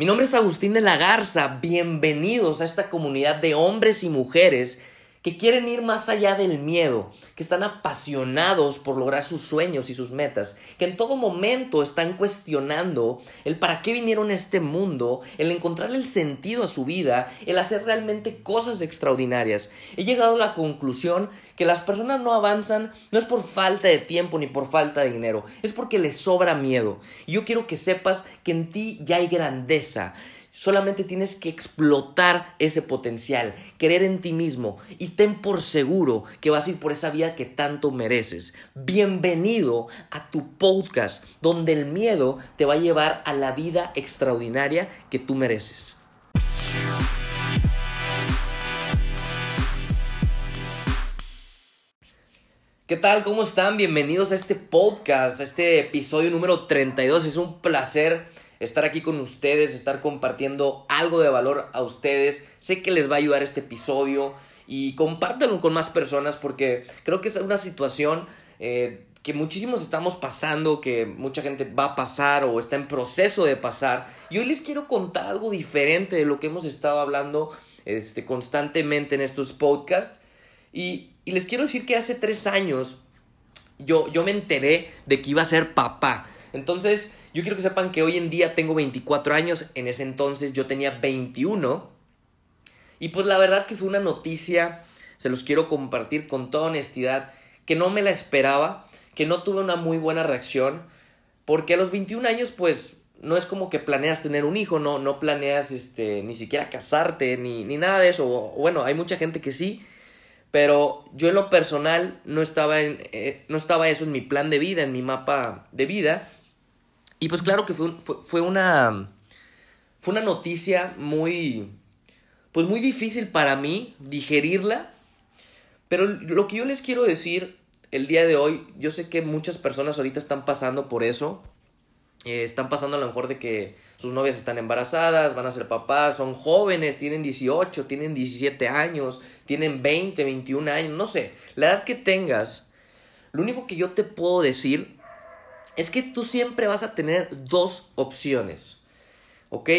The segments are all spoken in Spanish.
Mi nombre es Agustín de la Garza, bienvenidos a esta comunidad de hombres y mujeres que quieren ir más allá del miedo, que están apasionados por lograr sus sueños y sus metas, que en todo momento están cuestionando el para qué vinieron a este mundo, el encontrar el sentido a su vida, el hacer realmente cosas extraordinarias. He llegado a la conclusión que las personas no avanzan no es por falta de tiempo ni por falta de dinero, es porque les sobra miedo. Y yo quiero que sepas que en ti ya hay grandeza. Solamente tienes que explotar ese potencial, creer en ti mismo y ten por seguro que vas a ir por esa vida que tanto mereces. Bienvenido a tu podcast donde el miedo te va a llevar a la vida extraordinaria que tú mereces. ¿Qué tal? ¿Cómo están? Bienvenidos a este podcast, a este episodio número 32. Es un placer estar aquí con ustedes, estar compartiendo algo de valor a ustedes. Sé que les va a ayudar este episodio y compártanlo con más personas porque creo que es una situación eh, que muchísimos estamos pasando, que mucha gente va a pasar o está en proceso de pasar. Y hoy les quiero contar algo diferente de lo que hemos estado hablando este, constantemente en estos podcasts. Y, y les quiero decir que hace tres años yo, yo me enteré de que iba a ser papá. Entonces, yo quiero que sepan que hoy en día tengo 24 años, en ese entonces yo tenía 21. Y pues la verdad que fue una noticia, se los quiero compartir con toda honestidad, que no me la esperaba, que no tuve una muy buena reacción, porque a los 21 años pues no es como que planeas tener un hijo, no, no planeas este, ni siquiera casarte, ni, ni nada de eso. bueno, hay mucha gente que sí, pero yo en lo personal no estaba, en, eh, no estaba eso en mi plan de vida, en mi mapa de vida. Y pues claro que fue, fue, una. Fue una noticia muy. Pues muy difícil para mí digerirla. Pero lo que yo les quiero decir el día de hoy, yo sé que muchas personas ahorita están pasando por eso. Eh, están pasando a lo mejor de que sus novias están embarazadas, van a ser papás, son jóvenes, tienen 18, tienen 17 años, tienen 20, 21 años, no sé. La edad que tengas, lo único que yo te puedo decir es que tú siempre vas a tener dos opciones. ¿Ok?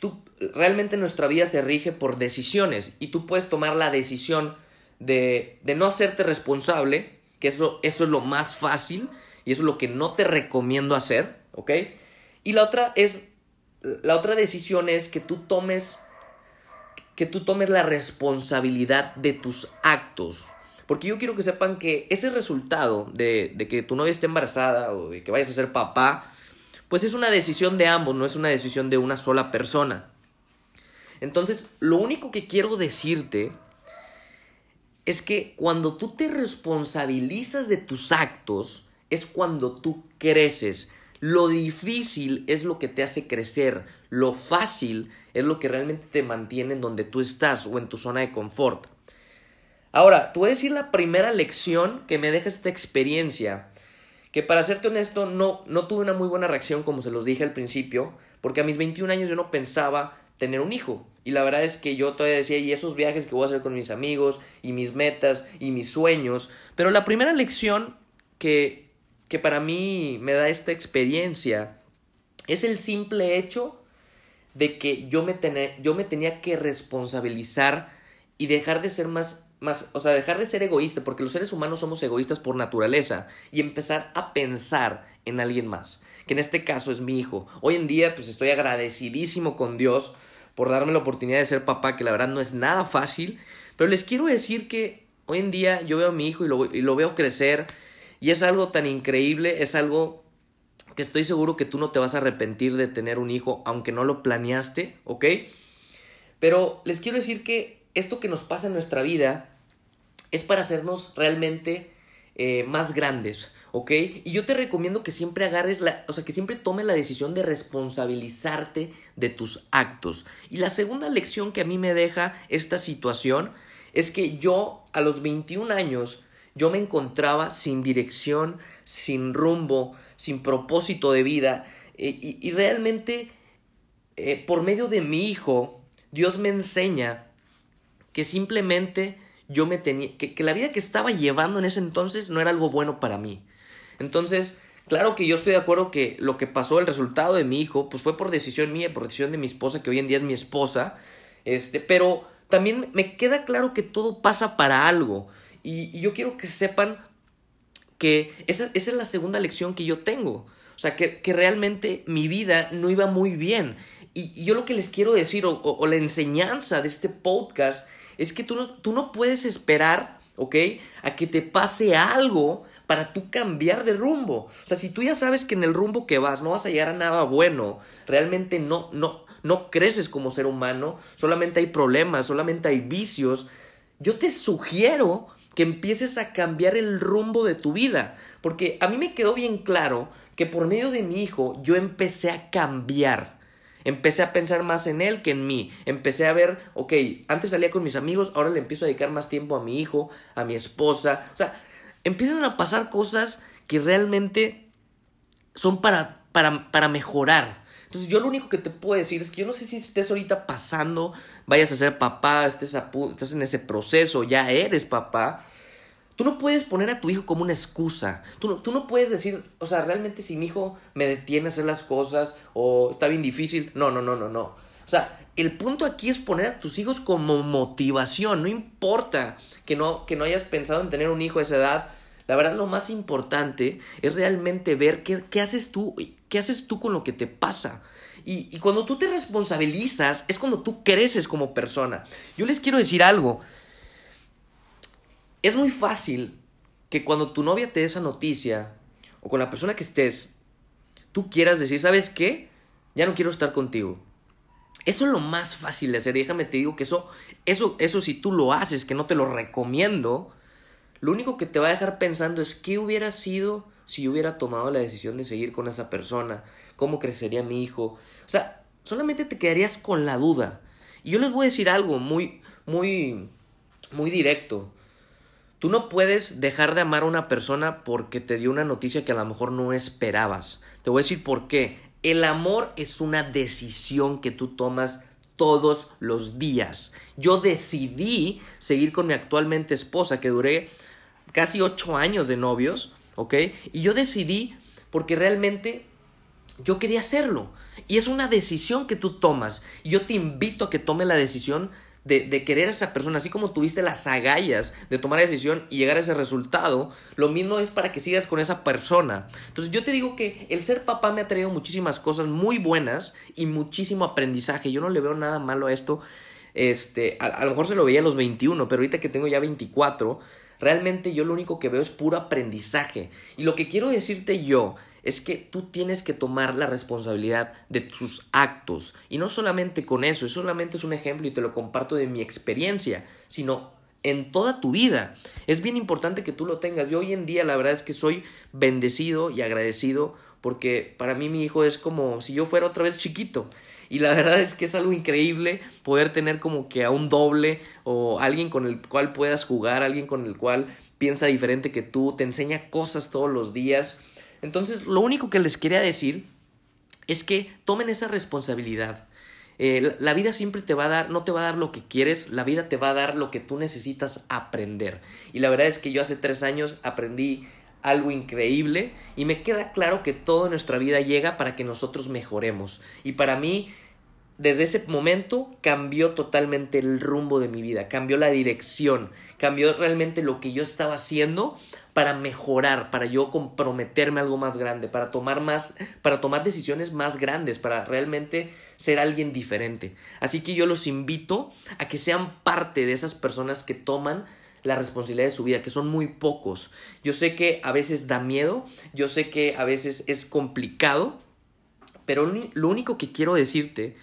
Tú, realmente nuestra vida se rige por decisiones y tú puedes tomar la decisión de, de no hacerte responsable, que eso, eso es lo más fácil y eso es lo que no te recomiendo hacer, ¿ok? Y la otra es, la otra decisión es que tú tomes, que tú tomes la responsabilidad de tus actos, porque yo quiero que sepan que ese resultado de, que tu novia esté embarazada o de que vayas a ser papá, pues es una decisión de ambos, no es una decisión de una sola persona. Entonces, lo único que quiero decirte es que cuando tú te responsabilizas de tus actos, es cuando tú creces. Lo difícil es lo que te hace crecer, lo fácil es lo que realmente te mantiene en donde tú estás o en tu zona de confort. Ahora, tú voy a decir la primera lección que me deja esta experiencia, que para serte honesto no, no tuve una muy buena reacción como se los dije al principio, porque a mis 21 años yo no pensaba tener un hijo. Y la verdad es que yo todavía decía, y esos viajes que voy a hacer con mis amigos, y mis metas, y mis sueños. Pero la primera lección que, que para mí me da esta experiencia es el simple hecho de que yo me, yo me tenía que responsabilizar y dejar de ser más más, o sea, dejar de ser egoísta, porque los seres humanos somos egoístas por naturaleza, y empezar a pensar en alguien más, que en este caso es mi hijo. Hoy en día, pues estoy agradecidísimo con Dios por darme la oportunidad de ser papá, que la verdad no es nada fácil, pero les quiero decir que hoy en día yo veo a mi hijo y lo, y lo veo crecer, y es algo tan increíble, es algo que estoy seguro que tú no te vas a arrepentir de tener un hijo, aunque no lo planeaste, ¿ok? Pero les quiero decir que esto que nos pasa en nuestra vida es para hacernos realmente eh, más grandes, ¿ok? Y yo te recomiendo que siempre agarres la, o sea, que siempre tomes la decisión de responsabilizarte de tus actos. Y la segunda lección que a mí me deja esta situación es que yo a los 21 años yo me encontraba sin dirección, sin rumbo, sin propósito de vida eh, y, realmente eh, por medio de mi hijo Dios me enseña que simplemente yo me tenía, que, la vida que estaba llevando en ese entonces no era algo bueno para mí. Entonces, Claro que yo estoy de acuerdo que lo que pasó, el resultado de mi hijo, pues fue por decisión mía, por decisión de mi esposa, que hoy en día es mi esposa. Este, pero también me queda claro que todo pasa para algo. Y, yo quiero que sepan que esa, es la segunda lección que yo tengo. O sea, que, realmente mi vida no iba muy bien. Y, yo lo que les quiero decir, o, la enseñanza de este podcast, es que tú no, tú no puedes esperar, ¿ok? A que te pase algo para tú cambiar de rumbo. O sea, si tú ya sabes que en el rumbo que vas no vas a llegar a nada bueno, realmente no, no, no creces como ser humano, solamente hay problemas, solamente hay vicios, yo te sugiero que empieces a cambiar el rumbo de tu vida. Porque a mí me quedó bien claro que por medio de mi hijo yo empecé a cambiar. Empecé a pensar más en él que en mí. Empecé a ver, ok, antes salía con mis amigos, ahora le empiezo a dedicar más tiempo a mi hijo, a mi esposa. O sea, empiezan a pasar cosas que realmente son para, para, para mejorar. Entonces yo lo único que te puedo decir es que yo no sé si estés ahorita pasando, vayas a ser papá, estés, estás en ese proceso, ya eres papá. Tú no puedes poner a tu hijo como una excusa. Tú no, tú no puedes decir, o sea, realmente si mi hijo me detiene a hacer las cosas o está bien difícil. No, no, no, no, no. O sea, el punto aquí es poner a tus hijos como motivación. No importa que no, que no hayas pensado en tener un hijo a esa edad. La verdad, lo más importante es realmente ver qué, qué haces tú ¿Qué haces tú con lo que te pasa? Y, y, cuando tú te responsabilizas es cuando tú creces como persona. Yo les quiero decir algo. Es muy fácil que cuando tu novia te dé esa noticia o con la persona que estés, tú quieras decir, ¿sabes qué? Ya no quiero estar contigo. Eso es lo más fácil de hacer. déjame te digo que eso, eso, eso si tú lo haces, que no te lo recomiendo, lo único que te va a dejar pensando es qué hubiera sido si yo hubiera tomado la decisión de seguir con esa persona, cómo crecería mi hijo. O sea, solamente te quedarías con la duda. Y yo les voy a decir algo muy, muy, muy directo. Tú no puedes dejar de amar a una persona porque te dio una noticia que a lo mejor no esperabas. Te voy a decir por qué. El amor es una decisión que tú tomas todos los días. Yo decidí seguir con mi actualmente esposa, que duré casi ocho años de novios, ¿ok? Y yo decidí porque realmente yo quería hacerlo. Y es una decisión que tú tomas. Yo te invito a que tome la decisión de, querer a esa persona, así como tuviste las agallas de tomar la decisión y llegar a ese resultado, lo mismo es para que sigas con esa persona. Entonces yo te digo que el ser papá me ha traído muchísimas cosas muy buenas y muchísimo aprendizaje. Yo no le veo nada malo a esto. Este, a, a lo mejor se lo veía a los 21, pero ahorita que tengo ya 24, Realmente yo lo único que veo es puro aprendizaje. Y lo que quiero decirte yo es que tú tienes que tomar la responsabilidad de tus actos. Y no solamente con eso, eso solamente es un ejemplo y te lo comparto de mi experiencia, sino en toda tu vida. Es bien importante que tú lo tengas. Yo hoy en día la verdad es que soy bendecido y agradecido porque para mí mi hijo es como si yo fuera otra vez chiquito. Y la verdad es que es algo increíble poder tener como que a un doble o alguien con el cual puedas jugar, alguien con el cual piensa diferente que tú, te enseña cosas todos los días. Entonces, lo único que les quería decir es que tomen esa responsabilidad. Eh, la vida siempre te va a dar, no te va a dar lo que quieres, la vida te va a dar lo que tú necesitas aprender. Y la verdad es que yo hace tres años aprendí algo increíble y me queda claro que toda nuestra vida llega para que nosotros mejoremos. Y para mí, desde ese momento cambió totalmente el rumbo de mi vida, cambió la dirección, cambió realmente lo que yo estaba haciendo para mejorar, para yo comprometerme a algo más grande, para tomar más, para tomar decisiones más grandes, para realmente ser alguien diferente. Así que yo los invito a que sean parte de esas personas que toman la responsabilidad de su vida, que son muy pocos. Yo sé que a veces da miedo, yo sé que a veces es complicado, pero lo único que quiero decirte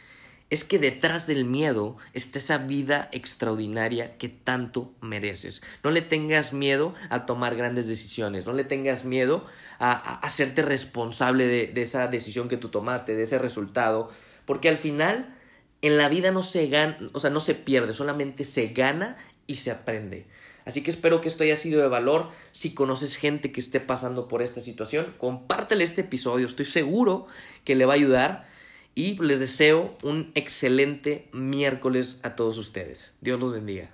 es que detrás del miedo está esa vida extraordinaria que tanto mereces. No le tengas miedo a tomar grandes decisiones, no le tengas miedo a, hacerte responsable de, de, esa decisión que tú tomaste, de ese resultado, porque al final en la vida no se gana, o sea, no se pierde, solamente se gana y se aprende. Así que espero que esto haya sido de valor. Si conoces gente que esté pasando por esta situación, compártele este episodio. Estoy seguro que le va a ayudar. Y les deseo un excelente miércoles a todos ustedes. Dios los bendiga.